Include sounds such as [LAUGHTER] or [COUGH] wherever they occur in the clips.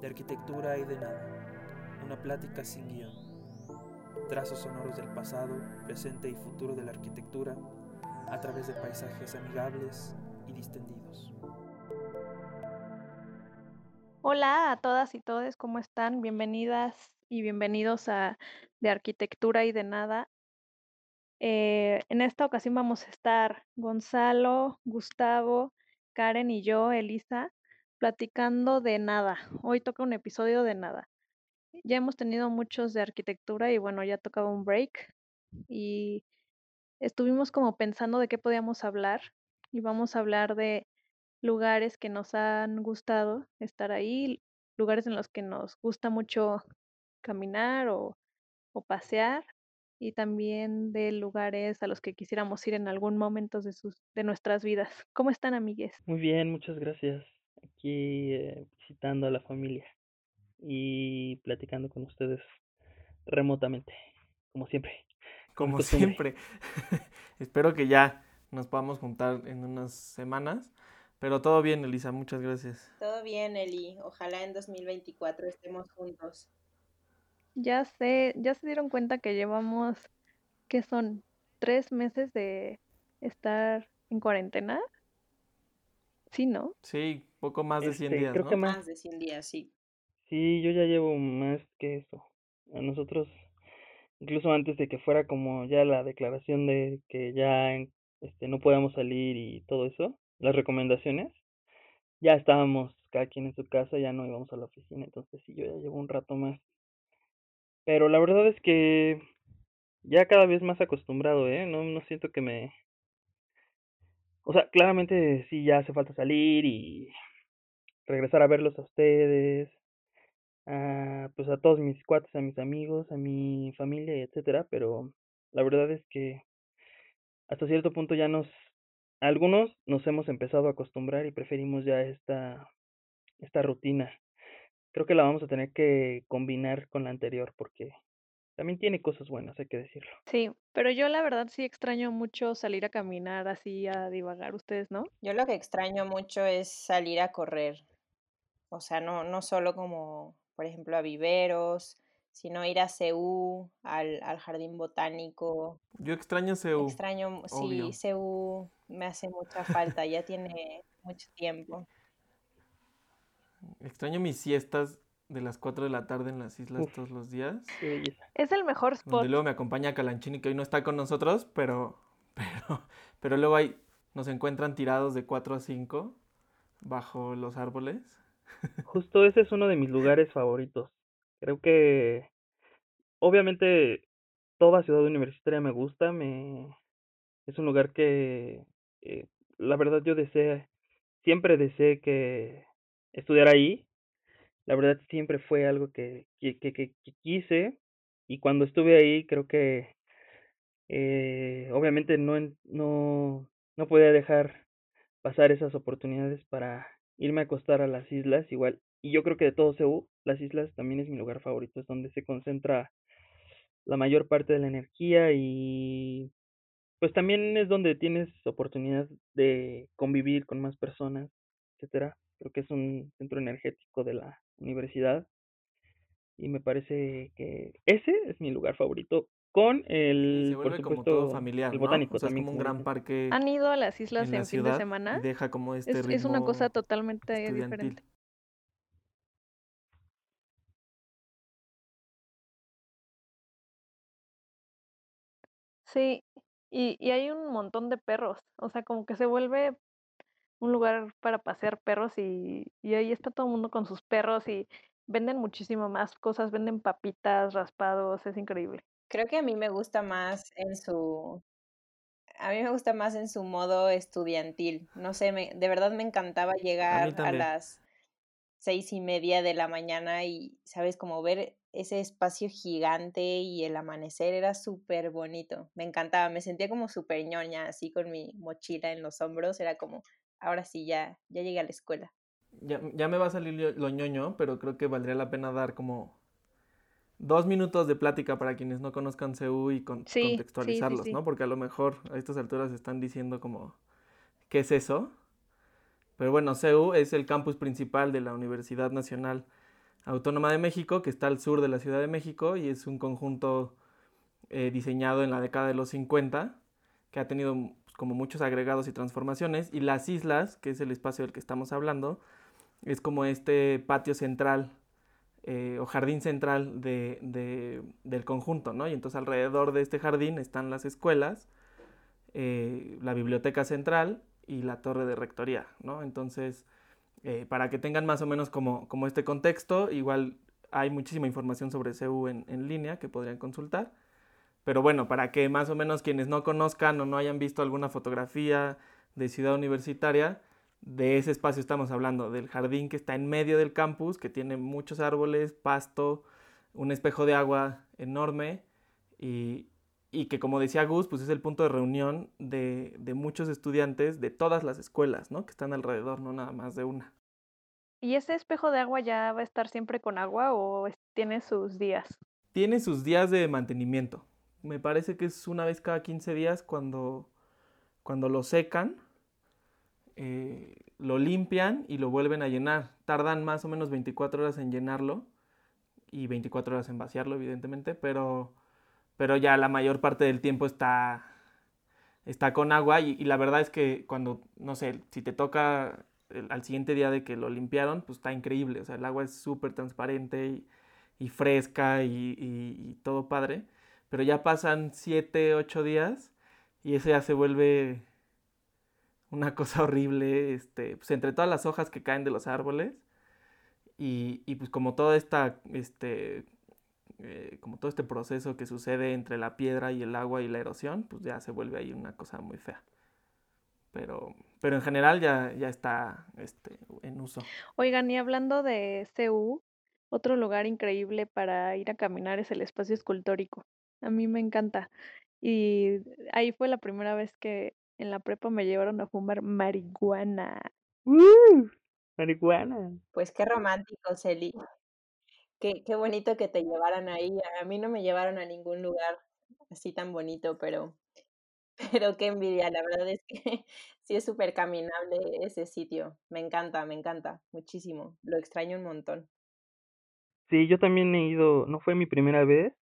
de arquitectura y de nada, una plática sin guion, trazos sonoros del pasado, presente y futuro de la arquitectura a través de paisajes amigables y distendidos. Hola a todas y todos, ¿cómo están? Bienvenidas y bienvenidos a De Arquitectura y de Nada. Eh, en esta ocasión vamos a estar Gonzalo, Gustavo, Karen y yo, Elisa, platicando de nada. Hoy toca un episodio de nada. Ya hemos tenido muchos de arquitectura y bueno, ya tocaba un break y estuvimos como pensando de qué podíamos hablar y vamos a hablar de lugares que nos han gustado estar ahí, lugares en los que nos gusta mucho caminar o, o pasear y también de lugares a los que quisiéramos ir en algún momento de, sus, de nuestras vidas. ¿Cómo están, amigues? Muy bien, muchas gracias. Aquí eh, visitando a la familia y platicando con ustedes remotamente, como siempre. [LAUGHS] Como siempre. [LAUGHS] Espero que ya nos podamos juntar en unas semanas. Pero todo bien, Elisa, muchas gracias. Todo bien, Eli. Ojalá en 2024 estemos juntos. Ya sé, ya se dieron cuenta que llevamos, ¿qué son? ¿Tres meses de estar en cuarentena? Sí, ¿no? Sí, poco más de 100 Este, días, creo ¿no? que más. Más de 100 días, sí. Sí, yo ya llevo más que eso. A nosotros, incluso antes de que fuera como ya la declaración de que ya este, no podíamos salir y todo eso, las recomendaciones, ya estábamos cada quien en su casa, ya no íbamos a la oficina, entonces sí, yo ya llevo un rato más. Pero la verdad es que ya cada vez más acostumbrado, ¿eh? No, no siento que me... O sea, claramente sí ya hace falta salir y regresar a verlos a ustedes, a, pues a todos mis cuates, a mis amigos, a mi familia, y etcétera, pero la verdad es que hasta cierto punto ya nos, algunos nos hemos empezado a acostumbrar y preferimos ya esta, esta rutina. Creo que la vamos a tener que combinar con la anterior porque también tiene cosas buenas, hay que decirlo. Sí, pero yo la verdad sí extraño mucho salir a caminar así, a divagar, ¿ustedes no? Yo lo que extraño mucho es salir a correr. O sea, no, no solo como, por ejemplo, a viveros, sino ir a CEU, al, al jardín botánico. Yo extraño CEU. Extraño, obvio. sí, CEU me hace mucha falta, ya tiene mucho tiempo. Extraño mis siestas de las 4 de la tarde en las islas Uf. todos los días. Belleza. Es el mejor spot. Donde luego me acompaña Calanchini, que hoy no está con nosotros, pero, [LAUGHS] pero, pero luego ahí nos encuentran tirados de 4 a 5 bajo los árboles. Justo ese es uno de mis lugares favoritos. Creo que obviamente toda ciudad universitaria me gusta, me es un lugar que eh, la verdad yo deseé, siempre deseé que estudiar ahí. La verdad siempre fue algo que, que, que, que- quise y cuando estuve ahí creo que eh, obviamente no, no, no podía dejar pasar esas oportunidades para irme a acostar a las islas igual. Y yo creo que de todo Ceú, las islas también es mi lugar favorito, es donde se concentra la mayor parte de la energía y pues también es donde tienes oportunidad de convivir con más personas, etcétera. Creo que es un centro energético de la universidad y me parece que ese es mi lugar favorito con Sí, el, se por vuelve como todo supuesto, familiar, el ¿no? botánico O sea, es también, como un gran parque ¿Han ido a las islas en la fin de semana? deja como este Es, es una cosa totalmente diferente. Sí, y, y hay un montón de perros, o sea, como que se vuelve un lugar para pasear perros y, y ahí está todo el mundo con sus perros y venden muchísimo más cosas, venden papitas, raspados, es increíble. Creo que a mí me gusta más en su, a mí me gusta más en su modo estudiantil. No sé, me, de verdad me encantaba llegar a las seis y media de la mañana y, ¿sabes? Como ver ese espacio gigante y el amanecer era súper bonito. Me encantaba, me sentía como súper ñoña, así con mi mochila en los hombros. Era como, ahora sí, ya, ya llegué a la escuela. Ya, ya me va a salir lo, lo ñoño, pero creo que valdría la pena dar como dos minutos de plática para quienes no conozcan CEU y con- Sí, sí, sí, contextualizarlos, sí. ¿no? Porque a lo mejor a estas alturas están diciendo como, ¿qué es eso? Pero bueno, CEU es el campus principal de la Universidad Nacional Autónoma de México, que está al sur de la Ciudad de México y es un conjunto eh, diseñado en la década de los 50, que ha tenido pues, como muchos agregados y transformaciones. Y las islas, que es el espacio del que estamos hablando, es como este patio central eh, o jardín central de, del conjunto, ¿no? Y entonces alrededor de este jardín están las escuelas, eh, la biblioteca central y la torre de rectoría, ¿no? Entonces, eh, para que tengan más o menos como, como, este contexto, igual hay muchísima información sobre CEU en, en, línea que podrían consultar. Pero bueno, para que más o menos quienes no conozcan o no hayan visto alguna fotografía de ciudad universitaria, de ese espacio estamos hablando, del jardín que está en medio del campus, que tiene muchos árboles, pasto, un espejo de agua enorme y, que como decía Gus, pues es el punto de reunión de, muchos estudiantes de todas las escuelas, ¿no? Que están alrededor, no nada más de una. ¿Y ese espejo de agua ya va a estar siempre con agua o tiene sus días? Tiene sus días de mantenimiento. Me parece que es una vez cada 15 días cuando, cuando lo secan eh, lo limpian y lo vuelven a llenar. Tardan más o menos 24 horas en llenarlo y 24 horas en vaciarlo, evidentemente, pero, pero ya la mayor parte del tiempo está, está con agua y, la verdad es que cuando, no sé, si te toca al siguiente día de que lo limpiaron, pues está increíble. O sea, el agua es súper transparente y, fresca y, y, todo padre. Pero ya pasan 7, 8 días y eso ya se vuelve una cosa horrible, este, pues entre todas las hojas que caen de los árboles y, y pues como toda esta, este, eh, como todo este proceso que sucede entre la piedra y el agua y la erosión, pues ya se vuelve ahí una cosa muy fea. Pero, pero en general ya, ya está este, en uso. Oigan, y hablando de CU, otro lugar increíble para ir a caminar es el espacio escultórico. A mí me encanta. Y ahí fue la primera vez que en la prepa me llevaron a fumar marihuana. ¡Uh! Marihuana. Pues qué romántico, Celi. Qué, qué bonito que te llevaran ahí. A mí no me llevaron a ningún lugar así tan bonito, pero, [LAUGHS] pero qué envidia. La verdad es que [LAUGHS] sí es súper caminable ese sitio. Me encanta, me encanta muchísimo. Lo extraño un montón. Sí, yo también he ido, no fue mi primera vez,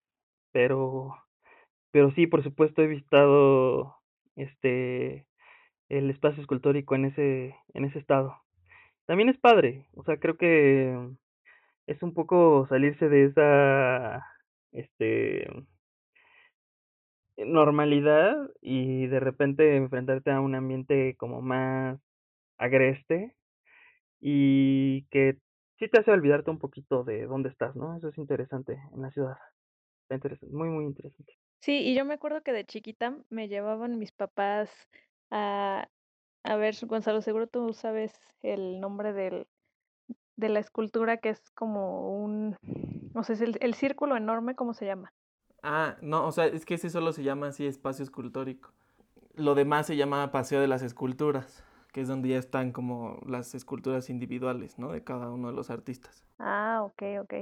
pero, pero sí, por supuesto he visitado este el espacio escultórico en ese en ese estado. También es padre, o sea, creo que es un poco salirse de esa este normalidad y de repente enfrentarte a un ambiente como más agreste y que sí te hace olvidarte un poquito de dónde estás, ¿no? Eso es interesante en la ciudad. Está interesante, muy, muy interesante. Sí, y yo me acuerdo que de chiquita me llevaban mis papás a, a ver, Gonzalo, seguro tú sabes el nombre del, de la escultura que es como un, no sé, es el, el círculo enorme, ¿cómo se llama? Ah, no, o sea, es que ese solo se llama así espacio escultórico. Lo demás se llama Paseo de las Esculturas, que es donde ya están como las esculturas individuales, ¿no? De cada uno de los artistas. Ah, ok, ok.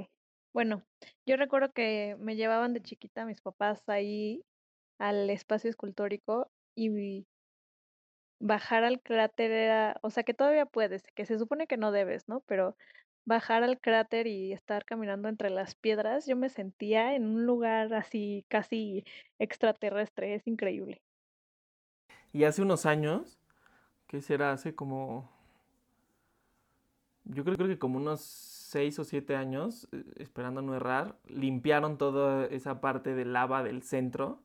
Bueno, yo recuerdo que me llevaban de chiquita mis papás ahí al espacio escultórico y bajar al cráter era, o sea, que todavía puedes, que se supone que no debes, ¿no? Pero bajar al cráter y estar caminando entre las piedras, yo me sentía en un lugar así casi extraterrestre, es increíble. Y hace unos años, ¿qué será? Hace como, yo creo, creo que como unos seis o siete años, eh, esperando no errar, limpiaron toda esa parte de lava del centro.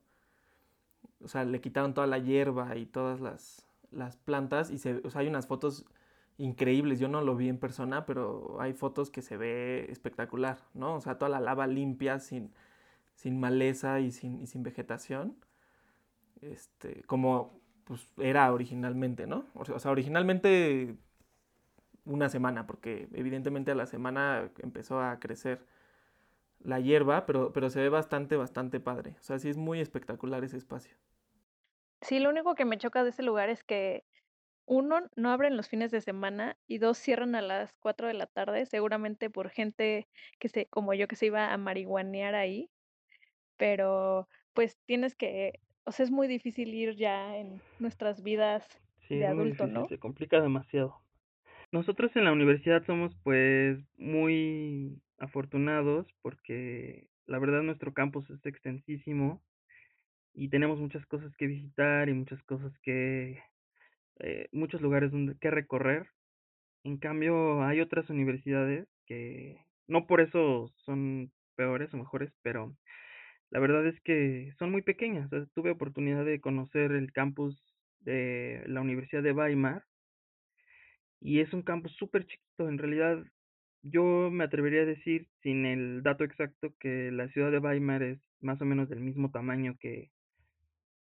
O sea, le quitaron toda la hierba y todas las, las plantas y se, hay unas fotos increíbles. Yo no lo vi en persona, pero hay fotos que se ve espectacular, ¿no? O sea, toda la lava limpia, sin, sin maleza y sin, sin vegetación. Este, como pues era originalmente, ¿no? O sea, originalmente una semana, porque evidentemente a la semana empezó a crecer la hierba, pero, pero se ve bastante, bastante padre. O sea, sí es muy espectacular ese espacio. Sí, lo único que me choca de ese lugar es que uno, no abren los fines de semana y dos, cierran a las 4 de la tarde, seguramente por gente que se, como yo, que se iba a marihuanear ahí, pero pues tienes que, o sea, es muy difícil ir ya en nuestras vidas de adulto, ¿no? Se complica demasiado. Nosotros en la universidad somos pues muy afortunados porque la verdad nuestro campus es extensísimo y tenemos muchas cosas que visitar y muchas cosas que, eh, muchos lugares donde que recorrer. En cambio, hay otras universidades que no por eso son peores o mejores, pero la verdad es que son muy pequeñas. tuve oportunidad de conocer el campus de la Universidad de Weimar y es un campus súper chiquito. En realidad, yo me atrevería a decir, sin el dato exacto, que la ciudad de Weimar es más o menos del mismo tamaño que,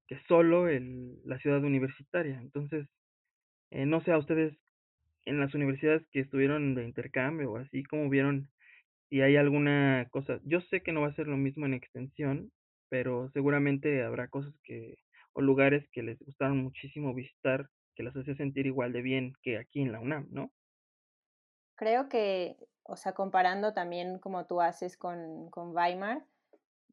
que solo el, la ciudad universitaria. Entonces, eh, no sé a ustedes en las universidades que estuvieron de intercambio o así, como vieron si hay alguna cosa. Yo sé que no va a ser lo mismo en extensión, pero seguramente habrá cosas que o lugares que les gustaron muchísimo visitar que las hace sentir igual de bien que aquí en la UNAM, ¿no? Creo que, o sea, comparando también como tú haces con, con Weimar,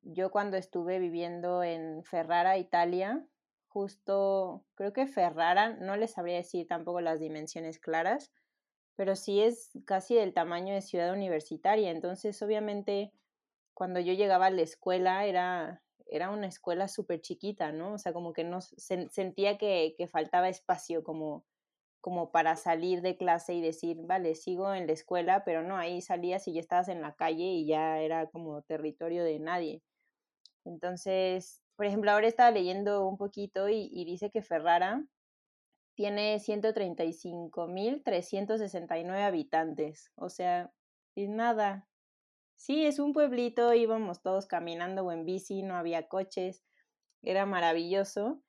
yo cuando estuve viviendo en Ferrara, Italia, justo, creo que Ferrara, no les sabría decir tampoco las dimensiones claras, pero sí es casi del tamaño de ciudad universitaria. Entonces, obviamente, cuando yo llegaba a la escuela era, era una escuela súper chiquita, ¿no? O sea, como que no sentía que, faltaba espacio como, como para salir de clase y decir, vale, sigo en la escuela, pero no, ahí salías y ya estabas en la calle y ya era como territorio de nadie. Entonces, por ejemplo, ahora estaba leyendo un poquito y, dice que Ferrara tiene 135.369 habitantes. O sea, es nada. Sí, es un pueblito, íbamos todos caminando o en bici, no había coches, era maravilloso,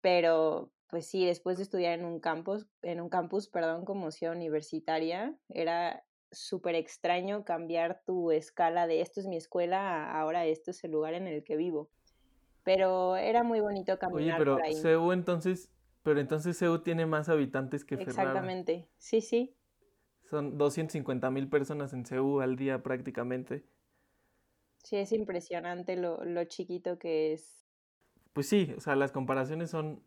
pero pues sí, después de estudiar en un campus, en un campus, perdón, como ciudad universitaria, era súper extraño cambiar tu escala de esto es mi escuela a ahora esto es el lugar en el que vivo. Pero era muy bonito caminar Oye, pero por ahí. Entonces, pero entonces Ceú tiene más habitantes que Ferrara. Exactamente, sí, sí. Son 250 mil personas en Ceú al día prácticamente. Sí, es impresionante lo, lo chiquito que es. Pues sí, o sea, las comparaciones son,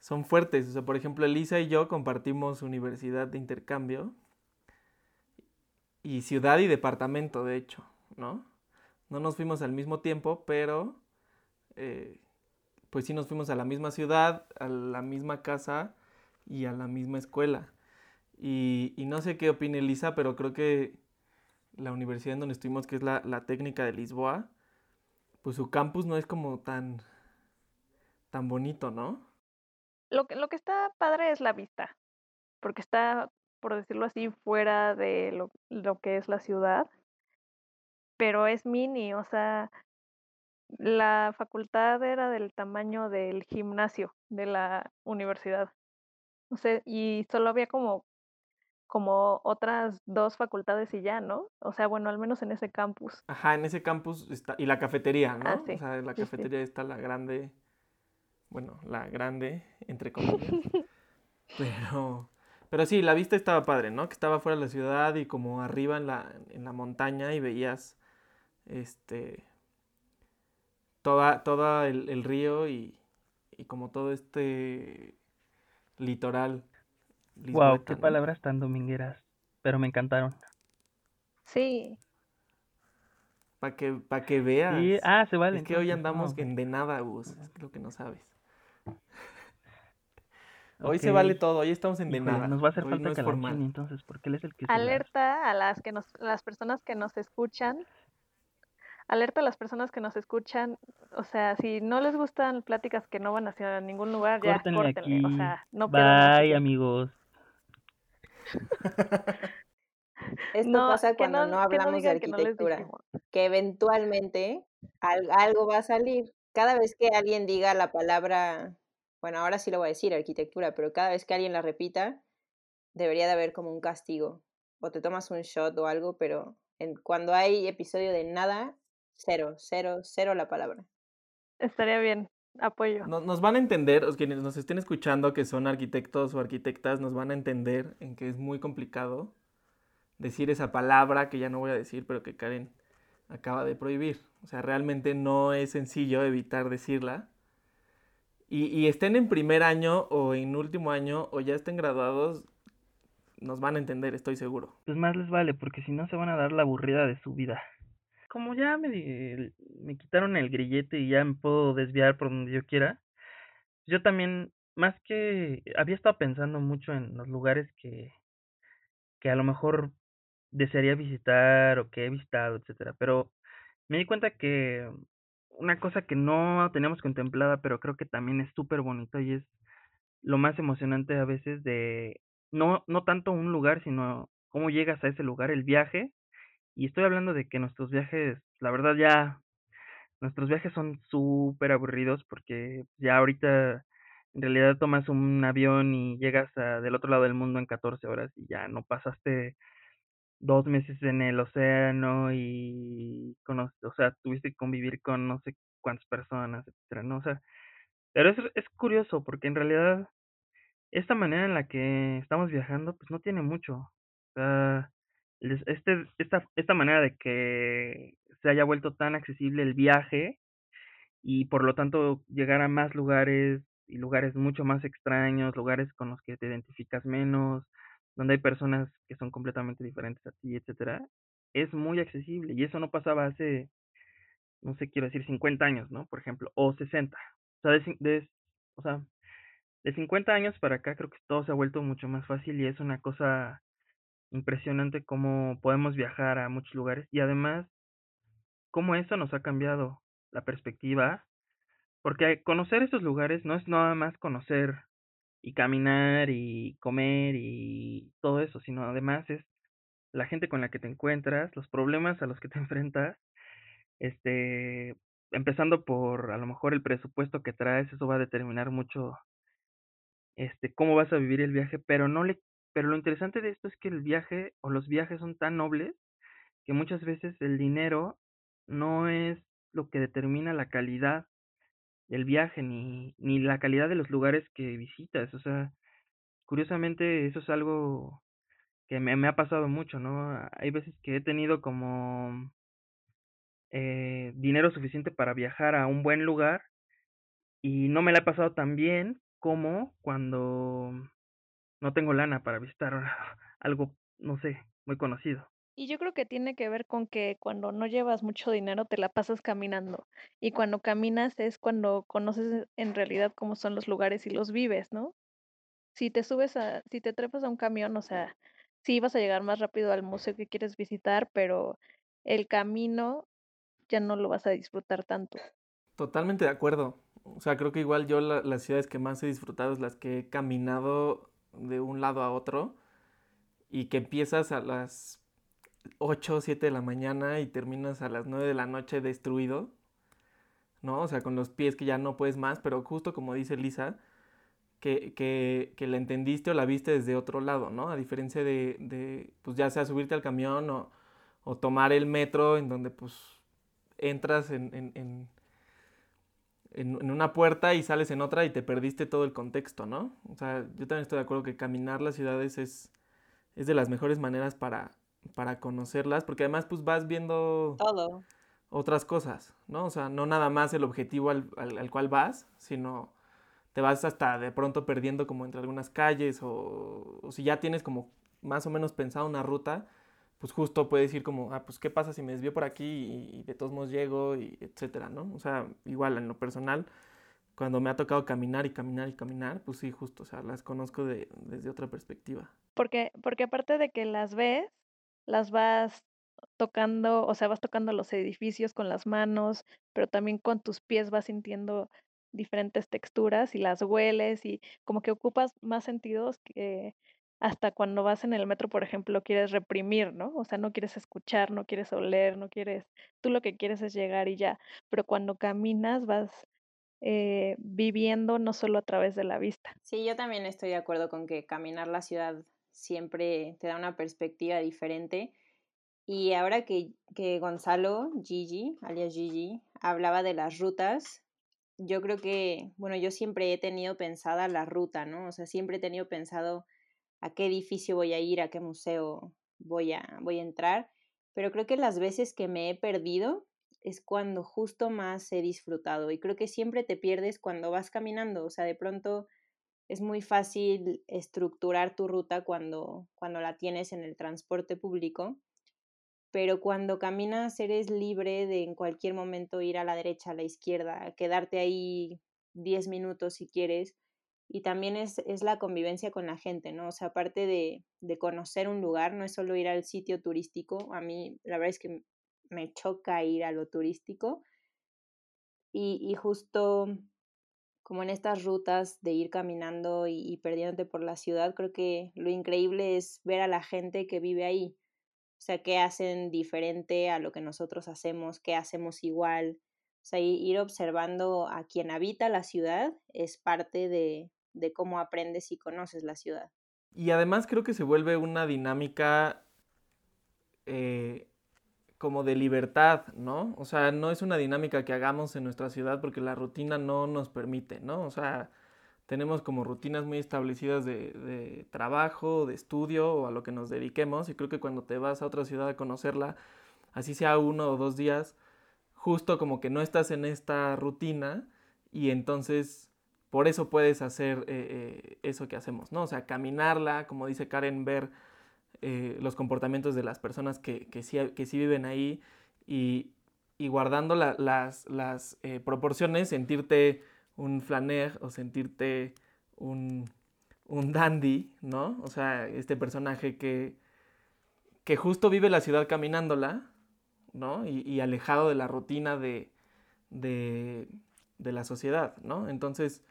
son fuertes. O sea, por ejemplo, Elisa y yo compartimos universidad de intercambio y ciudad y departamento, de hecho, ¿no? No nos fuimos al mismo tiempo, pero eh, pues sí nos fuimos a la misma ciudad, a la misma casa y a la misma escuela. Y, no sé qué opina Elisa, pero creo que la universidad en donde estuvimos, que es la, técnica de Lisboa, pues su campus no es como tan, tan bonito, ¿no? Lo que, lo que está padre es la vista, porque está por decirlo así, fuera de lo, lo que es la ciudad, pero es mini, o sea, la facultad era del tamaño del gimnasio de la universidad. O sea, y solo había como, como otras dos facultades y ya, ¿no? O sea, bueno, al menos en ese campus. Ajá, en ese campus está, y la cafetería, ¿no? Ah, sí. O sea, la cafetería está la grande, bueno, la grande, entre comillas. [LAUGHS] pero, pero sí, la vista estaba padre, ¿no? Que estaba fuera de la ciudad y como arriba en la, en la montaña y veías este toda, todo el, río y, y, como todo este litoral. Wow, qué palabras tan domingueras, pero me encantaron. Sí. Para que, pa que veas. Ah, se vale. Es que hoy andamos en de nada, Gus. Es lo que no sabes. [LAUGHS] Hoy se vale todo, hoy estamos en de nada. Nos va a hacer falta no entonces, porque él es el que Alerta a las que nos, las personas que nos escuchan. Alerta a las personas que nos escuchan, o sea, si no les gustan pláticas que no van hacia ningún lugar, ya córtenle, aquí. o sea, no Bye, amigos. [LAUGHS] Esto pasa cuando no, hablamos de arquitectura, que, eventualmente algo va a salir. Cada vez que alguien diga la palabra bueno, ahora sí lo voy a decir, arquitectura, pero cada vez que alguien la repita, debería de haber como un castigo. O te tomas un shot o algo, pero en, cuando hay episodio de nada, cero, cero, cero la palabra. Estaría bien, apoyo. nos van a entender, los quienes nos estén escuchando que son arquitectos o arquitectas, nos van a entender en que es muy complicado decir esa palabra que ya no voy a decir, pero que Karen acaba de prohibir. O sea, realmente no es sencillo evitar decirla y, estén en primer año o en último año o ya estén graduados, nos van a entender, estoy seguro. Pues más les vale, porque si no se van a dar la aburrida de su vida. Como ya me, me quitaron el grillete y ya me puedo desviar por donde yo quiera, yo también, más que, había estado pensando mucho en los lugares que, que a lo mejor desearía visitar o que he visitado, etcétera, pero me di cuenta que una cosa que no teníamos contemplada, pero creo que también es súper bonito y es lo más emocionante a veces de no, no tanto un lugar, sino cómo llegas a ese lugar, el viaje. Y estoy hablando de que nuestros viajes, la verdad ya, nuestros viajes son súper aburridos porque ya ahorita en realidad tomas un avión y llegas a, del otro lado del mundo en 14 horas y ya no pasaste dos meses en el océano y conoce, o sea, tuviste que convivir con no sé cuántas personas, etcétera, ¿no? O sea, pero es, es curioso porque en realidad esta manera en la que estamos viajando, pues no tiene mucho. O sea, este, esta, esta manera de que se haya vuelto tan accesible el viaje y por lo tanto llegar a más lugares y lugares mucho más extraños, lugares con los que te identificas menos, donde hay personas que son completamente diferentes a ti, etcétera, es muy accesible y eso no pasaba hace, no sé, quiero decir 50 años, ¿no? Por ejemplo, o 60. O sea, de, o sea, de 50 años para acá creo que todo se ha vuelto mucho más fácil y es una cosa impresionante cómo podemos viajar a muchos lugares y además cómo eso nos ha cambiado la perspectiva, porque conocer esos lugares no es nada más conocer y caminar y comer y todo eso, sino además es la gente con la que te encuentras, los problemas a los que te [LAUGHS] enfrentas, este, empezando por a lo mejor el presupuesto que traes, eso va a determinar mucho este cómo vas a vivir el viaje, pero no le pero lo interesante de esto es que el viaje o los viajes son tan nobles que muchas veces el dinero no es lo que determina la calidad del viaje ni, ni la calidad de los lugares que visitas. O sea, curiosamente eso es algo que me, me ha pasado mucho, ¿no? Hay veces que he tenido como eh, dinero suficiente para viajar a un buen lugar y no me la he pasado tan bien como cuando no tengo lana para visitar [LAUGHS] algo, no sé, muy conocido. Y yo creo que tiene que ver con que cuando no llevas mucho dinero te la pasas caminando y cuando caminas es cuando conoces en realidad cómo son los lugares y los vives, ¿no? Si te subes a, si te trepas a un camión, o sea, sí vas a llegar más rápido al museo que quieres visitar, pero el camino ya no lo vas a disfrutar tanto. Totalmente de acuerdo. O sea, creo que igual yo las ciudades que más he disfrutado es las que he caminado de un lado a otro y que empiezas a las 8 o 7 de la mañana y terminas a las 9 de la noche destruido, ¿no? O sea, con los pies que ya no puedes más, pero justo como dice Lisa, que, que, que la entendiste o la viste desde otro lado, ¿no? A diferencia de, de pues ya sea subirte al camión o, o, tomar el metro en donde pues entras en, en, una puerta y sales en otra y te perdiste todo el contexto, ¿no? O sea, yo también estoy de acuerdo que caminar las ciudades es, es de las mejores maneras para, para conocerlas, porque además pues vas viendo otras cosas, ¿no? O sea, no nada más el objetivo al, al, cual vas, sino te vas hasta de pronto perdiendo como entre algunas calles o, o, si ya tienes como más o menos pensado una ruta, pues justo puedes ir como, ah, pues qué pasa si me desvío por aquí y, y de todos modos llego y etcétera, ¿no? O sea, igual en lo personal, cuando me ha tocado caminar y caminar y caminar, pues sí, justo, o sea, las conozco de, desde otra perspectiva. Porque, porque aparte de que las ves, las vas tocando, o sea, vas tocando los edificios con las manos, pero también con tus pies vas sintiendo diferentes texturas y las hueles y como que ocupas más sentidos que hasta cuando vas en el metro, por ejemplo, quieres reprimir, ¿no? O sea, no quieres escuchar, no quieres oler, no quieres, tú lo que quieres es llegar y ya, pero cuando caminas vas eh, viviendo no solo a través de la vista. Sí, yo también estoy de acuerdo con que caminar la ciudad siempre te da una perspectiva diferente. Y ahora que, que Gonzalo, Gigi, alias Gigi, hablaba de las rutas, yo creo que, bueno, yo siempre he tenido pensada la ruta, ¿no? O sea, siempre he tenido pensado a qué edificio voy a ir, a qué museo voy a, voy a entrar, pero creo que las veces que me he perdido es cuando justo más he disfrutado y creo que siempre te pierdes cuando vas caminando, o sea, de pronto es muy fácil estructurar tu ruta cuando, cuando la tienes en el transporte público, pero cuando caminas eres libre de en cualquier momento ir a la derecha, a la izquierda, quedarte ahí 10 minutos si quieres. Y también es, es la convivencia con la gente, ¿no? O sea, aparte de, de conocer un lugar, no es solo ir al sitio turístico, a mí la verdad es que me choca ir a lo turístico. Y, y justo como en estas rutas de ir caminando y, perdiéndote por la ciudad, creo que lo increíble es ver a la gente que vive ahí. O sea, qué hacen diferente a lo que nosotros hacemos, qué hacemos igual. O sea, ir observando a quien habita la ciudad es parte de, de cómo aprendes y conoces la ciudad. Y además creo que se vuelve una dinámica eh, como de libertad, ¿no? O sea, no es una dinámica que hagamos en nuestra ciudad porque la rutina no nos permite, ¿no? O sea, tenemos como rutinas muy establecidas de, trabajo, de estudio o a lo que nos dediquemos y creo que cuando te vas a otra ciudad a conocerla, así sea uno o dos días, justo como que no estás en esta rutina y entonces por eso puedes hacer eh, eh, eso que hacemos, ¿no? O sea, caminarla, como dice Karen, ver eh, los comportamientos de las personas que, que, sí, que sí, viven ahí y, y guardando las, las proporciones, sentirte un flaner o sentirte un, un, dandy, ¿no? O sea, este personaje que, que justo vive la ciudad caminándola, ¿no? Y, y alejado de la rutina de, de, de la sociedad, ¿no? Entonces,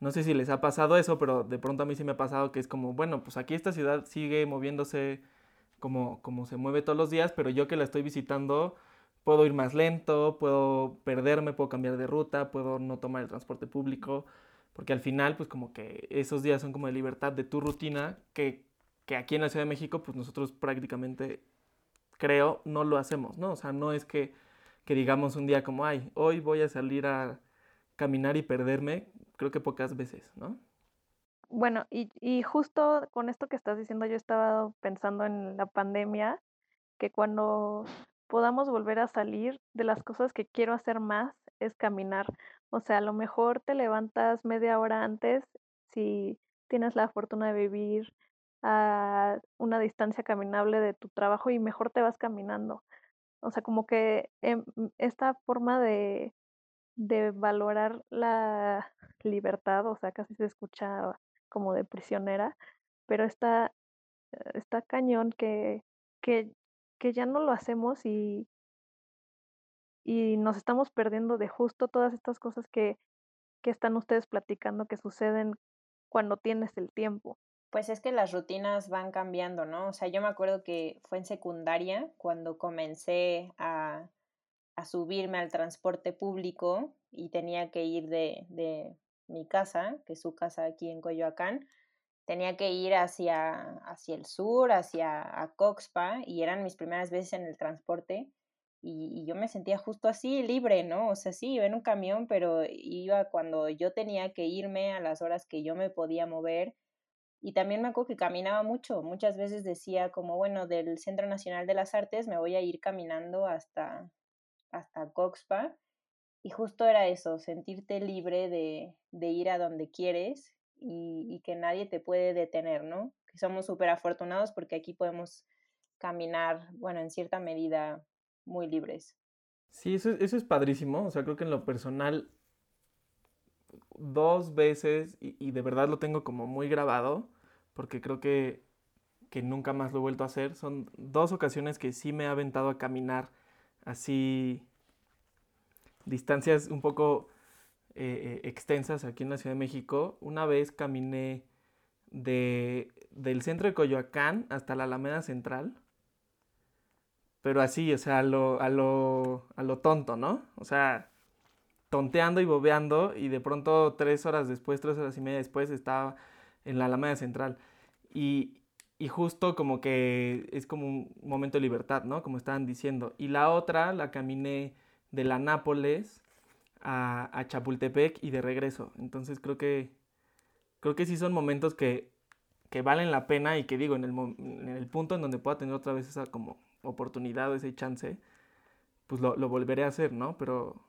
no sé si les ha pasado eso, pero de pronto a mí sí me ha pasado que es como, bueno, pues aquí esta ciudad sigue moviéndose como, como se mueve todos los días, pero yo que la estoy visitando puedo ir más lento, puedo perderme, puedo cambiar de ruta, puedo no tomar el transporte público, porque al final, pues como que esos días son como de libertad de tu rutina, que, que aquí en la Ciudad de México, pues nosotros prácticamente, creo, no lo hacemos, ¿no? O sea, no es que, que digamos un día como, ay, hoy voy a salir a caminar y perderme, creo que pocas veces, ¿no? Bueno, y, y justo con esto que estás diciendo, yo estaba pensando en la pandemia, que cuando podamos volver a salir, de las cosas que quiero hacer más es caminar. O sea, a lo mejor te levantas media hora antes si tienes la fortuna de vivir a una distancia caminable de tu trabajo y mejor te vas caminando. O sea, como que em, esta forma de de valorar la libertad, o sea, casi se escucha como de prisionera, pero está, está cañón que, que, que ya no lo hacemos y, y nos estamos perdiendo de justo todas estas cosas que, que están ustedes platicando que suceden cuando tienes el tiempo. Pues es que las rutinas van cambiando, ¿no? O sea, yo me acuerdo que fue en secundaria cuando comencé a a subirme al transporte público y tenía que ir de, de mi casa, que es su casa aquí en Coyoacán, tenía que ir hacia, hacia el sur, hacia a Coxpa, y eran mis primeras veces en el transporte, y, yo me sentía justo así, libre, ¿no? O sea, sí, iba en un camión, pero iba cuando yo tenía que irme a las horas que yo me podía mover, y también me acuerdo que caminaba mucho, muchas veces decía como, bueno, del Centro Nacional de las Artes me voy a ir caminando hasta, hasta Coxpa. Y justo era eso, sentirte libre de, de ir a donde quieres y, y, que nadie te puede detener, ¿no? Que somos súper afortunados porque aquí podemos caminar, bueno, en cierta medida, muy libres. Sí, eso, eso es padrísimo. O sea, creo que en lo personal, dos veces, y, y de verdad lo tengo como muy grabado, porque creo que, que nunca más lo he vuelto a hacer, son dos ocasiones que sí me he aventado a caminar así distancias un poco eh, eh, extensas aquí en la Ciudad de México. Una vez caminé de, del centro de Coyoacán hasta la Alameda Central. Pero así, o sea, a lo, a lo, a lo tonto, ¿no? O sea, tonteando y bobeando y de pronto tres horas después, tres horas y media después estaba en la Alameda Central. Y, y justo como que es como un momento de libertad, ¿no? Como estaban diciendo. Y la otra la caminé de la Nápoles a, a Chapultepec y de regreso. Entonces creo que, creo que sí son momentos que, que valen la pena y que digo, en el, en el, punto en donde pueda tener otra vez esa como oportunidad o ese chance, pues lo, lo volveré a hacer, ¿no? Pero,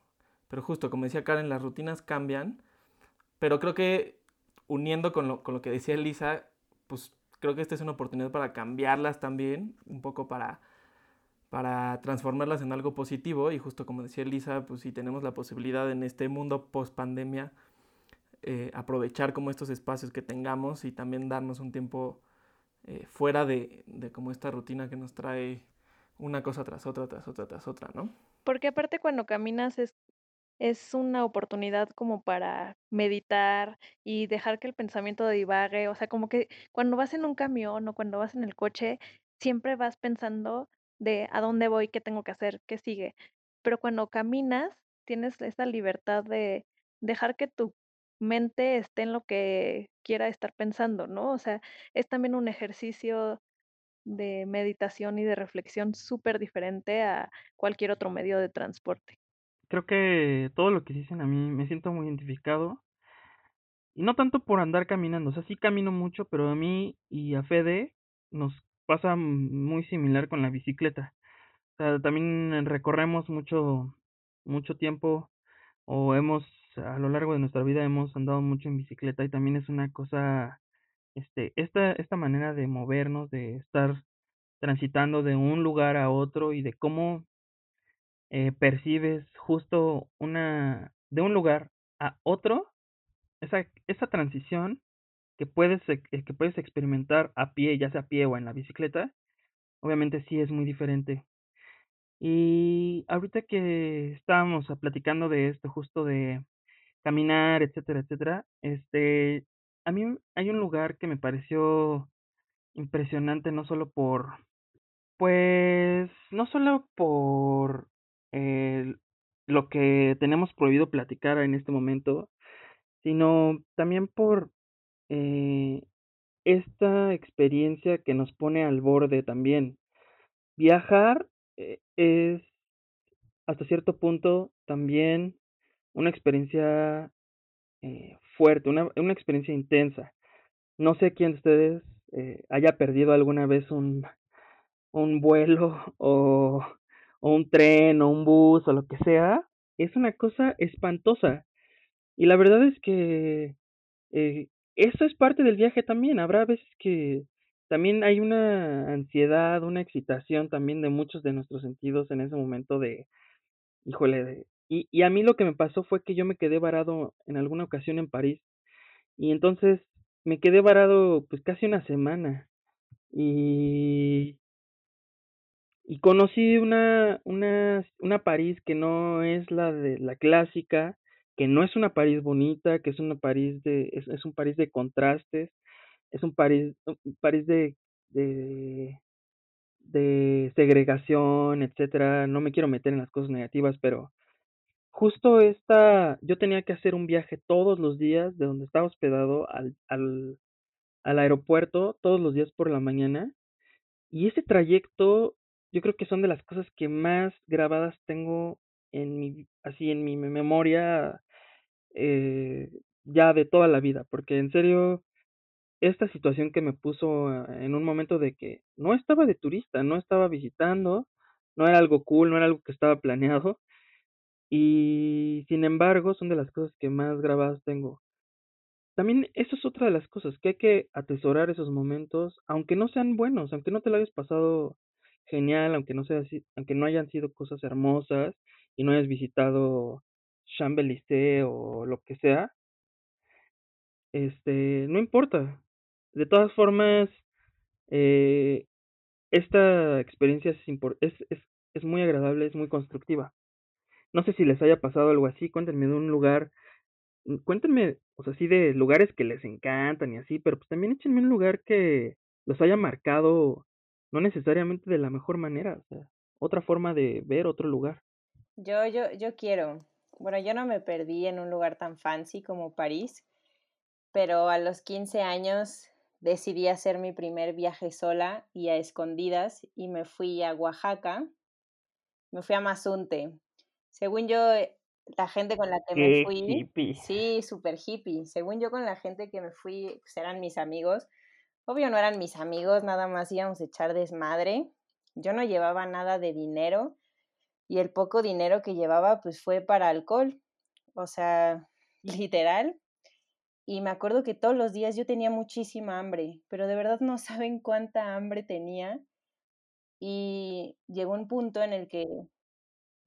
pero justo, como decía Karen, las rutinas cambian, pero creo que uniendo con lo, con lo que decía Elisa, pues creo que esta es una oportunidad para cambiarlas también, un poco para, para transformarlas en algo positivo y justo como decía Elisa, pues si tenemos la posibilidad en este mundo post pandemia, eh, aprovechar como estos espacios que tengamos y también darnos un tiempo eh, fuera de, de como esta rutina que nos trae una cosa tras otra, tras otra, tras otra, ¿no? Porque aparte cuando caminas es, es una oportunidad como para meditar y dejar que el pensamiento divague, o sea, como que cuando vas en un camión o cuando vas en el coche, siempre vas pensando de a dónde voy, qué tengo que hacer, qué sigue. Pero cuando caminas, tienes esa libertad de dejar que tu mente esté en lo que quiera estar pensando, ¿no? O sea, es también un ejercicio de meditación y de reflexión súper diferente a cualquier otro medio de transporte. Creo que todo lo que dicen a mí me siento muy identificado. Y no tanto por andar caminando, o sea, sí camino mucho, pero a mí y a Fede nos pasa muy similar con la bicicleta. O sea, también recorremos mucho, mucho tiempo o hemos, a lo largo de nuestra vida hemos andado mucho en bicicleta y también es una cosa, este, esta, esta manera de movernos, de estar transitando de un lugar a otro y de cómo eh, percibes justo una, de un lugar a otro, esa, esa transición que puedes, que puedes experimentar a pie, ya sea a pie o en la bicicleta, obviamente sí es muy diferente. Y ahorita que estábamos platicando de esto, justo de caminar, etcétera, etcétera, este, a mí hay un lugar que me pareció impresionante, no solo por, pues, no solo por eh, lo que tenemos prohibido platicar en este momento, sino también por eh, esta experiencia que nos pone al borde también. Viajar eh, es hasta cierto punto también una experiencia eh, fuerte, una, una, experiencia intensa. No sé quién de ustedes eh, haya perdido alguna vez un, un vuelo [LAUGHS] o, un tren o un bus o lo que sea. Es una cosa espantosa. Y la verdad es que eh, eso es parte del viaje también. Habrá veces que también hay una ansiedad, una excitación también de muchos de nuestros sentidos en ese momento de, híjole, de, y, y a mí lo que me pasó fue que yo me quedé varado en alguna ocasión en París y entonces me quedé varado pues casi una semana y y conocí una una una París que no es la de la clásica, que no es una París bonita, que es una París de es, un París de contrastes, es un París, un París de, de, de segregación, etcétera. No me quiero meter en las cosas negativas, pero justo esta, yo tenía que hacer un viaje todos los días de donde estaba hospedado al, al, al aeropuerto, todos los días por la mañana. Y ese trayecto, yo creo que son de las cosas que más grabadas tengo en mi, así en mi memoria, eh, ya de toda la vida, porque en serio, esta situación que me puso en un momento de que no estaba de turista, no estaba visitando, no era algo cool, no era algo que estaba planeado. Y sin embargo, son de las cosas que más grabadas tengo. También eso es otra de las cosas, que hay que atesorar esos momentos, aunque no sean buenos, aunque no te lo hayas pasado genial, aunque no sea así, aunque no hayan sido cosas hermosas y no hayas visitado Champs-Élysées o lo que sea, este, no importa, de todas formas, eh, esta experiencia es, es, es, es muy agradable, es muy constructiva. No sé si les haya pasado algo así, cuéntenme de un lugar, mm, cuéntenme, o sea, sí de lugares que les encantan y así, pero pues también échenme un lugar que los haya marcado, no necesariamente de la mejor manera, o sea, otra forma de ver otro lugar. Yo, yo, yo quiero. Bueno, yo no me perdí en un lugar tan fancy como París, pero a los 15 años decidí hacer mi primer viaje sola y a escondidas y me fui a Oaxaca, me fui a Mazunte. Según yo, eh, la gente con la que me fui, hippie. [LAUGHS] sí, súper hippie. Según yo, con la gente que me fui, pues eran mis amigos. Obvio no eran mis amigos, nada más íbamos a echar desmadre. Yo no llevaba nada de dinero y el poco dinero que llevaba pues fue para alcohol. O sea, [LAUGHS] literal. y me acuerdo que todos los días yo tenía muchísima hambre, pero de verdad no saben cuánta hambre tenía. Y llegó un punto en el que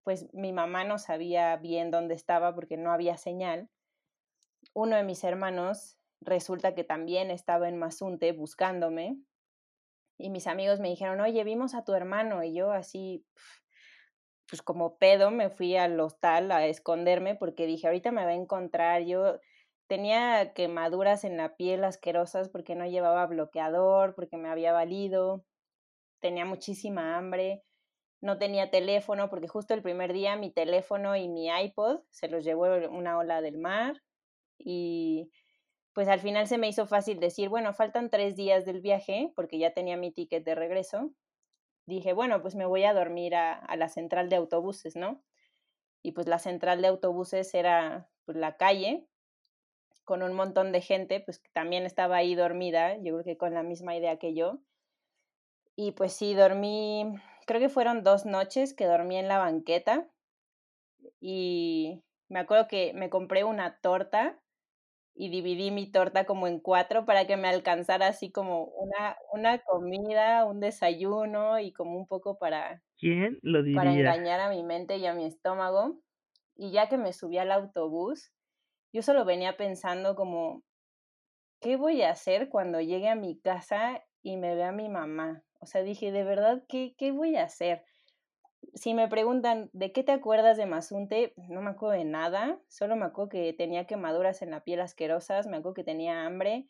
pues mi mamá no sabía bien dónde estaba porque no había señal. Uno de mis hermanos resulta que también estaba en Mazunte buscándome y mis amigos me dijeron, oye, vimos a tu hermano y yo así, pues como pedo me fui al hostal a esconderme porque dije, ahorita me va a encontrar. Yo tenía quemaduras en la piel asquerosas porque no llevaba bloqueador, porque me había valido, tenía muchísima hambre no tenía teléfono porque justo el primer día mi teléfono y mi iPod se los llevó una ola del mar y pues al final se me hizo fácil decir, bueno, faltan tres días del viaje porque ya tenía mi ticket de regreso. Dije, bueno, pues me voy a dormir a, la central de autobuses, ¿no? Y pues la central de autobuses era pues, la calle con un montón de gente, pues que también estaba ahí dormida, yo creo que con la misma idea que yo. Y pues sí, dormí creo que fueron dos noches que dormí en la banqueta y me acuerdo que me compré una torta y dividí mi torta como en cuatro para que me alcanzara así como una, una comida, un desayuno y como un poco para, ¿Quién lo diría? para engañar a mi mente y a mi estómago. Y ya que me subí al autobús, yo solo venía pensando como, ¿qué voy a hacer cuando llegue a mi casa y me vea mi mamá? O sea, dije, de verdad, ¿qué, qué voy a hacer? Si me preguntan, ¿de qué te acuerdas de Mazunte? No me acuerdo de nada, solo me acuerdo que tenía quemaduras en la piel asquerosas, me acuerdo que tenía hambre,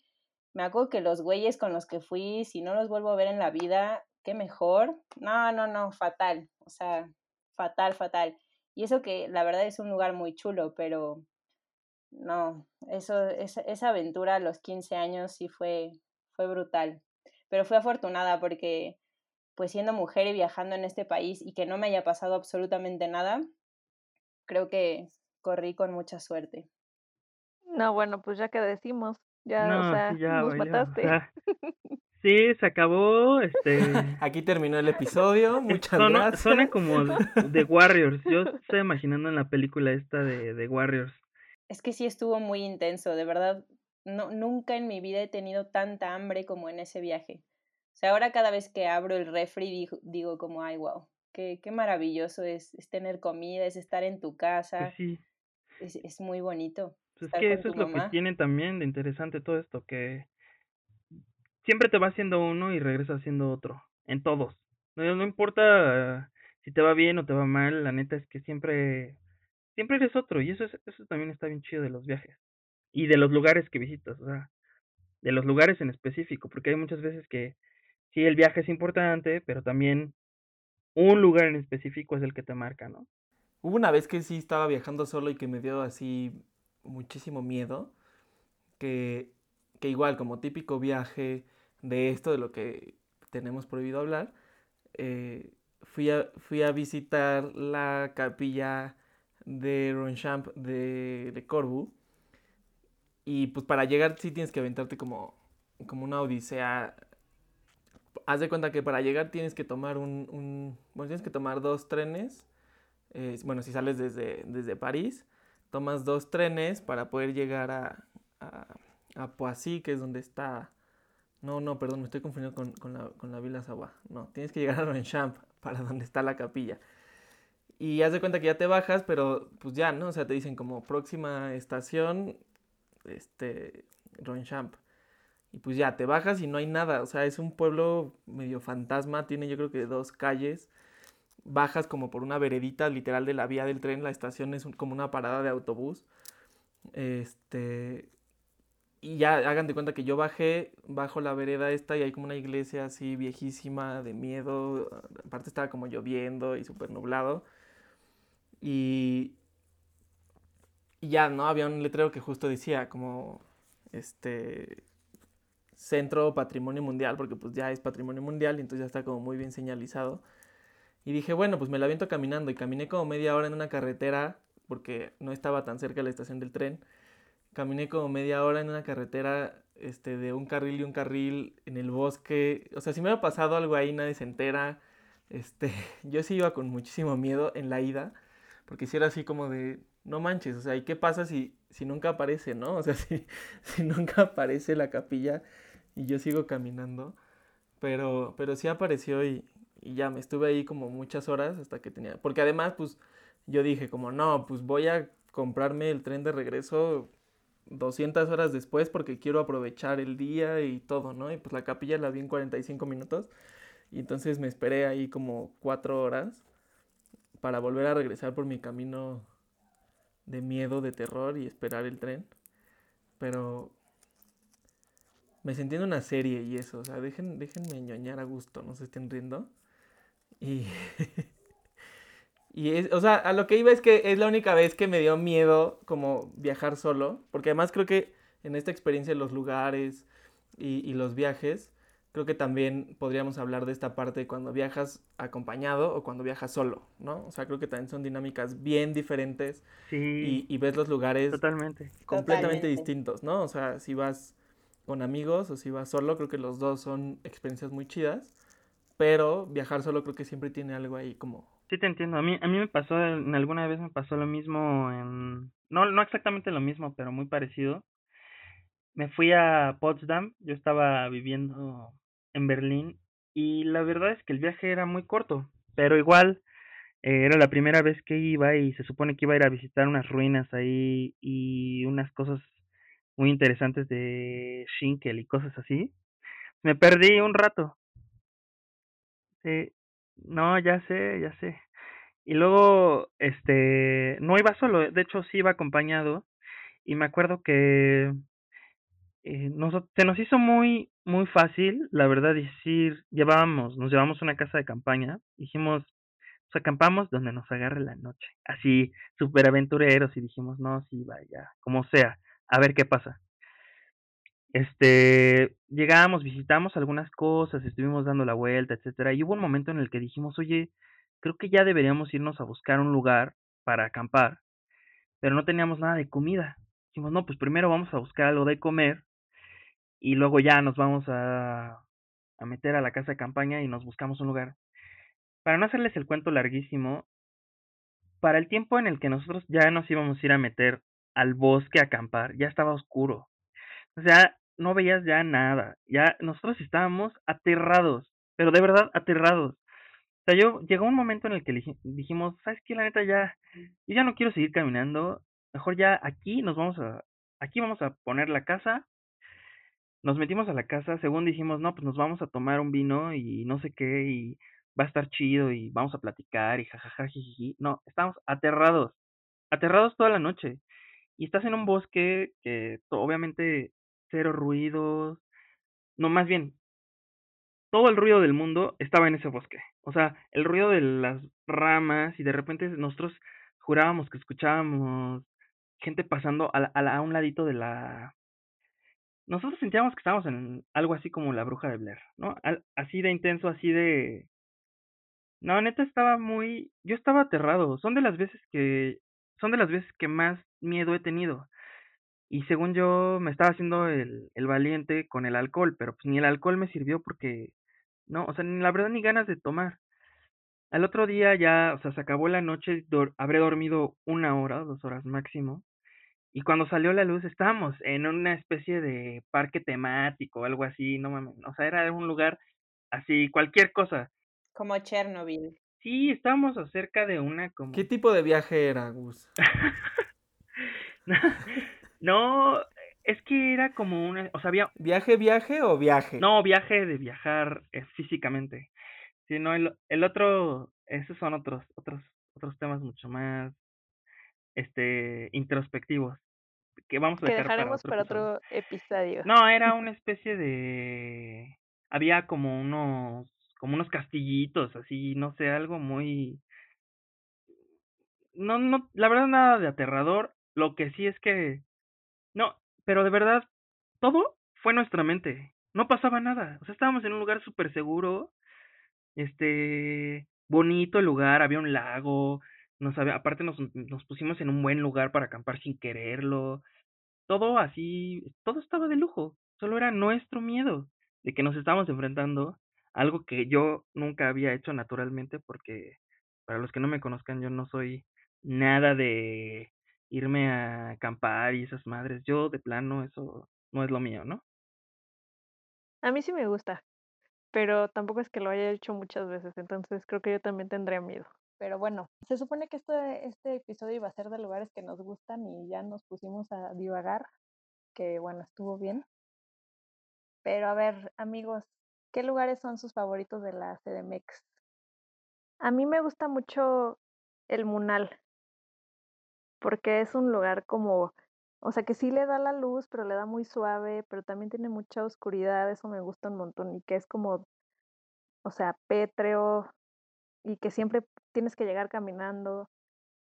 me acuerdo que los güeyes con los que fui, si no los vuelvo a ver en la vida, qué mejor. No, no, no, fatal, o sea, fatal, fatal. Y eso que la verdad es un lugar muy chulo, pero no, eso, esa, esa aventura a los 15 años sí fue, fue brutal pero fui afortunada porque pues siendo mujer y viajando en este país y que no me haya pasado absolutamente nada, creo que corrí con mucha suerte. No, bueno, pues ya que decimos, ya, o sea, nos mataste. [LAUGHS] sí, se acabó, este... [LAUGHS] Aquí terminó el episodio, muchas gracias. Suena como de Warriors, yo estoy imaginando en la película esta de, de Warriors. Es que sí estuvo muy intenso, de verdad, no, nunca en mi vida he tenido tanta hambre como en ese viaje. O sea, ahora cada vez que abro el refri digo, como, ay, wow, qué, qué maravilloso es, tener comida, es estar en tu Pues casa. sí, Es, es muy bonito. pues es que eso es lo que tiene también de interesante todo esto, que siempre te va haciendo uno y regresa haciendo otro, en todos. No, no importa si te va bien o te va mal, la neta es que siempre, siempre eres otro, y eso, es, eso también está bien chido de los viajes. Y de los lugares que visitas, o sea, de los lugares en específico, porque hay muchas veces que sí, el viaje es importante, pero también un lugar en específico es el que te marca, ¿no? Hubo una vez que sí estaba viajando solo y que me dio así muchísimo miedo, que, que igual como típico viaje de esto, de lo que tenemos prohibido hablar, eh, fui, a, fui a visitar la capilla de Ronchamp de, de Corbu. Y pues para llegar sí tienes que aventarte como, como una odisea. Haz de cuenta que para llegar tienes que tomar un, tienes que tomar dos trenes. Eh, bueno, si sales desde, desde París, tomas dos trenes para poder llegar a, a, Poissy, que es donde está... No, no, perdón, me estoy confundiendo con, con, la, con la Villa Savoie. No, tienes que llegar a Ronchamp, [LAUGHS] para donde está la capilla. Y haz de cuenta que ya te bajas, pero pues ya, ¿no? O sea, te dicen como próxima estación, este, Ronchamp. Y pues ya, te bajas y no hay nada. O sea, es un pueblo medio fantasma, tiene yo creo que dos calles. Bajas como por una veredita literal de la vía del tren, la estación es como una parada de autobús. Este, y ya hagan de cuenta que yo bajé, bajo la vereda esta y hay como una iglesia así viejísima, de miedo. Aparte estaba como lloviendo y súper nublado. Y, y ya, ¿no? Había un letrero que justo decía como, este, Centro Patrimonio Mundial, porque pues ya es Patrimonio Mundial y entonces ya está como muy bien señalizado. Y dije, bueno, pues me la aviento caminando y caminé como media hora en una carretera, porque no estaba tan cerca de la estación del tren. Caminé como media hora en una carretera este, de un carril y un carril en el bosque. O sea, si me hubiera pasado algo ahí, nadie se entera. Este, [LAUGHS] yo sí iba con muchísimo miedo en la ida, porque si era así como de, no manches, o sea, ¿y qué pasa si, si nunca aparece, no? [LAUGHS] O sea, si, si nunca aparece la capilla y yo sigo caminando. Pero, pero sí apareció y, y ya me estuve ahí como muchas horas hasta que tenía. Porque además, pues yo dije como, no, pues voy a comprarme el tren de regreso 200 horas después porque quiero aprovechar el día y todo, ¿no? Y pues la capilla la vi en 45 minutos y entonces me esperé ahí como 4 horas para volver a regresar por mi camino de miedo, de terror y esperar el tren. Pero me sentí en una serie y eso, o sea, dejen, déjenme ñoñar a gusto, no se estén riendo. Y, [LAUGHS] y es, o sea, a lo que iba es que es la única vez que me dio miedo como viajar solo, porque además creo que en esta experiencia los lugares y, y los viajes, creo que también podríamos hablar de esta parte cuando viajas acompañado o cuando viajas solo, ¿no? O sea, creo que también son dinámicas bien diferentes Sí, y, y ves los lugares totalmente. completamente Totalmente. distintos, ¿no? O sea, si vas con amigos o si vas solo, creo que los dos son experiencias muy chidas, pero viajar solo creo que siempre tiene algo ahí como... Sí te entiendo. A mí, a mí me pasó, alguna vez me pasó lo mismo en... No, no exactamente lo mismo, pero muy parecido. Me fui a Potsdam, yo estaba viviendo en Berlín y la verdad es que el viaje era muy corto, pero igual eh, era la primera vez que iba y se supone que iba a ir a visitar unas ruinas ahí y unas cosas muy interesantes de Schinkel y cosas así. Me perdí un rato. No, ya sé, ya sé. Y luego, este, no iba solo, de hecho sí iba acompañado y me acuerdo que eh, nos, se nos hizo muy, muy fácil, la verdad, decir, llevábamos, nos llevamos una casa de campaña, dijimos, pues acampamos donde nos agarre la noche, así, súper aventureros y dijimos, no, sí, vaya, como sea, a ver qué pasa. Este, llegamos, visitamos algunas cosas, estuvimos dando la vuelta, etcétera, y hubo un momento en el que dijimos, oye, creo que ya deberíamos irnos a buscar un lugar para acampar, pero no teníamos nada de comida. Dijimos, no, pues primero vamos a buscar algo de comer y luego ya nos vamos a, a meter a la casa de campaña y nos buscamos un lugar. Para no hacerles el cuento larguísimo, para el tiempo en el que nosotros ya nos íbamos a ir a meter al bosque a acampar, ya estaba oscuro. O sea, no veías ya nada. Ya nosotros estábamos aterrados, pero de verdad aterrados. O sea, yo llegó un momento en el que dij- dijimos, ¿sabes qué? La neta ya, yo ya no quiero seguir caminando. Mejor ya aquí nos vamos a, aquí vamos a poner la casa. Nos metimos a la casa, según dijimos, no, pues nos vamos a tomar un vino y no sé qué, y va a estar chido y vamos a platicar y jajaja, jijiji. No, estábamos aterrados, aterrados toda la noche. Y estás en un bosque que obviamente cero ruidos, no, más bien, todo el ruido del mundo estaba en ese bosque. O sea, el ruido de las ramas y de repente nosotros jurábamos que escuchábamos gente pasando a, la- a, un ladito de la... Nosotros sentíamos que estábamos en algo así como la bruja de Blair, ¿no? Así de intenso, así de... No, neta estaba muy... Yo estaba aterrado. Son de las veces que... Son de las veces que más miedo he tenido. Y según yo me estaba haciendo el, el valiente con el alcohol, pero pues ni el alcohol me sirvió porque... No, o sea, ni la verdad ni ganas de tomar. Al otro día ya, o sea, se acabó la noche, habré dormido una hora, dos horas máximo. Y cuando salió la luz estábamos en una especie de parque temático, algo así, no mames. O sea, era un lugar así, cualquier cosa. Como Chernobyl. Sí, estábamos acerca de una como... ¿Qué tipo de viaje era, Gus? [LAUGHS] no, es que era como una... O sea, había... ¿Viaje, viaje o viaje? No, viaje de viajar eh, físicamente. Sí, no, el, el otro... Esos son otros, otros, otros temas mucho más, este, introspectivos. Que vamos a Que dejar para dejaremos otro para otro episodio. No, era [LAUGHS] una especie de... Había como unos, como unos castillitos, así, no sé, algo muy... No, no, la verdad nada de aterrador. Lo que sí es que... No, pero de verdad, todo fue nuestra mente. No pasaba nada. O sea, estábamos en un lugar súper seguro. Este... Bonito el lugar, había un lago. Nos había, aparte nos, nos pusimos en un buen lugar para acampar sin quererlo todo así, todo estaba de lujo, solo era nuestro miedo de que nos estábamos enfrentando algo que yo nunca había hecho naturalmente porque para los que no me conozcan yo no soy nada de irme a acampar y esas madres. Yo de plano eso no es lo mío, ¿no? A mí sí me gusta, pero tampoco es que lo haya hecho muchas veces, entonces creo que yo también tendría miedo. Pero bueno, se supone que este, este episodio iba a ser de lugares que nos gustan y ya nos pusimos a divagar, que bueno, estuvo bien. Pero a ver, amigos, ¿qué lugares son sus favoritos de la CDMX? A mí me gusta mucho el Munal, porque es un lugar como, o sea, que sí le da la luz, pero le da muy suave, pero también tiene mucha oscuridad, eso me gusta un montón, y que es como, o sea, pétreo, y que siempre tienes que llegar caminando.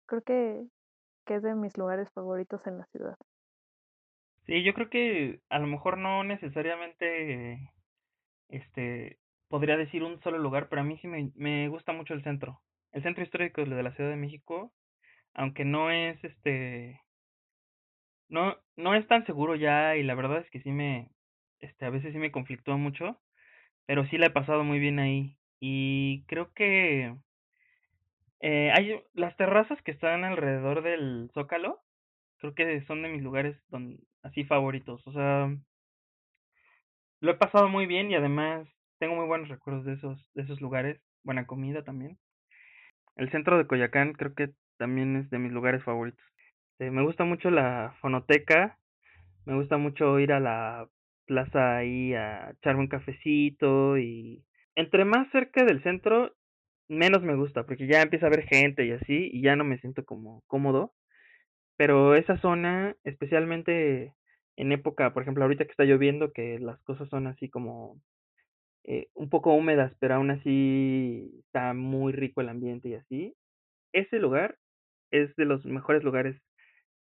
Creo que, que es de mis lugares favoritos en la ciudad. Sí, yo creo que a lo mejor no necesariamente, este, podría decir un solo lugar, pero a mí sí me, me gusta mucho el centro. El centro histórico de la Ciudad de México, aunque no es, este, no, no es tan seguro ya y la verdad es que sí me, este, a veces sí me conflictúa mucho, pero sí la he pasado muy bien ahí. Y creo que eh, hay las terrazas que están alrededor del Zócalo, creo que son de mis lugares así favoritos. O sea, lo he pasado muy bien y además tengo muy buenos recuerdos de esos, de esos lugares, buena comida también. El centro de Coyacán creo que también es de mis lugares favoritos. Eh, me gusta mucho la fonoteca, me gusta mucho ir a la plaza ahí a echarme un cafecito y entre más cerca del centro menos me gusta porque ya empieza a haber gente y así y ya no me siento como cómodo. Pero esa zona, especialmente en época, por ejemplo, ahorita que está lloviendo, que las cosas son así como eh, un poco húmedas, pero aún así está muy rico el ambiente y así. Ese lugar es de los mejores lugares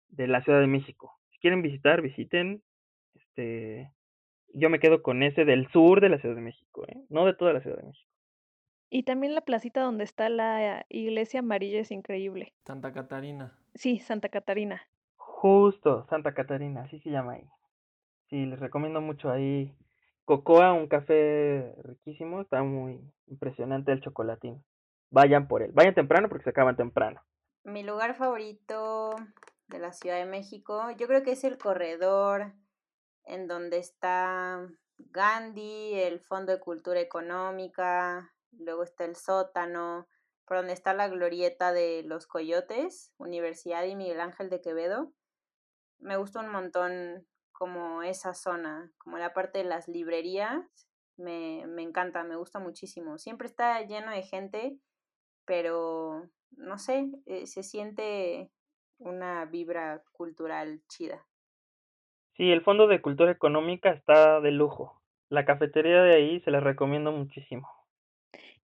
de la Ciudad de México. Si quieren visitar, visiten. Este, yo me quedo con ese del sur de la Ciudad de México, ¿eh? no de toda la Ciudad de México. Y también la placita donde está la iglesia amarilla es increíble. Santa Catarina. Sí, Santa Catarina. Justo, Santa Catarina, así se llama ahí. Sí, les recomiendo mucho ahí. Cocoa, un café riquísimo, está muy impresionante el chocolatín. Vayan por él, vayan temprano porque se acaban temprano. Mi lugar favorito de la Ciudad de México, yo creo que es el corredor en donde está Gandhi, el Fondo de Cultura Económica, luego está el sótano, por donde está la glorieta de los coyotes, Universidad y Miguel Ángel de Quevedo. Me gustó un montón como esa zona, como la parte de las librerías, me, me encanta, me gusta muchísimo. Siempre está lleno de gente, pero no sé, eh, se siente una vibra cultural chida. Sí, el Fondo de Cultura Económica está de lujo. La cafetería de ahí se la recomiendo muchísimo.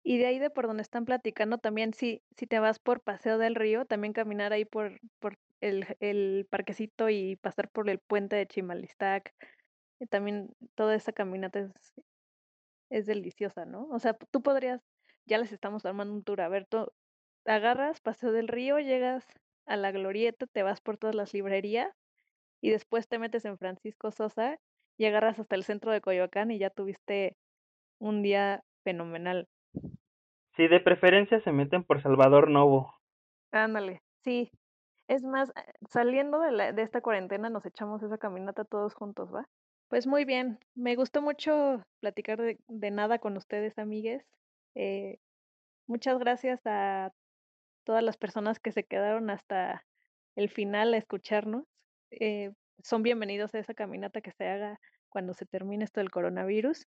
Y de ahí de por donde están platicando también, si, si te vas por Paseo del Río, también caminar ahí por, por el, el parquecito y pasar por el puente de Chimalistac. eh, También toda esa caminata es, es deliciosa, ¿no? O sea, tú podrías, ya les estamos armando un tour, a ver, tú agarras Paseo del Río, llegas a la Glorieta, te vas por todas las librerías y después te metes en Francisco Sosa y agarras hasta el centro de Coyoacán y ya tuviste un día fenomenal. Si de preferencia se meten por Salvador Novo. Ándale, sí. Es más, eh, saliendo de, la, de esta cuarentena nos echamos esa caminata todos juntos, ¿va? Pues muy bien, me gustó mucho platicar de, de nada con ustedes, amigues. Eh, muchas gracias a todas las personas que se quedaron hasta el final a escucharnos. Eh, son bienvenidos a esa caminata que se haga cuando se termine esto del coronavirus.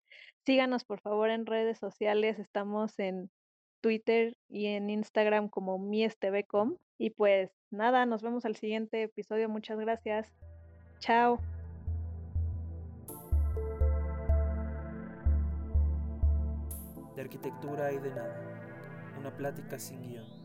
Síganos por favor en redes sociales, estamos en Twitter y en Instagram como miestvcom. Y pues nada, nos vemos al siguiente episodio. Muchas gracias. Chao. De arquitectura y de nada. Una plática sin guion.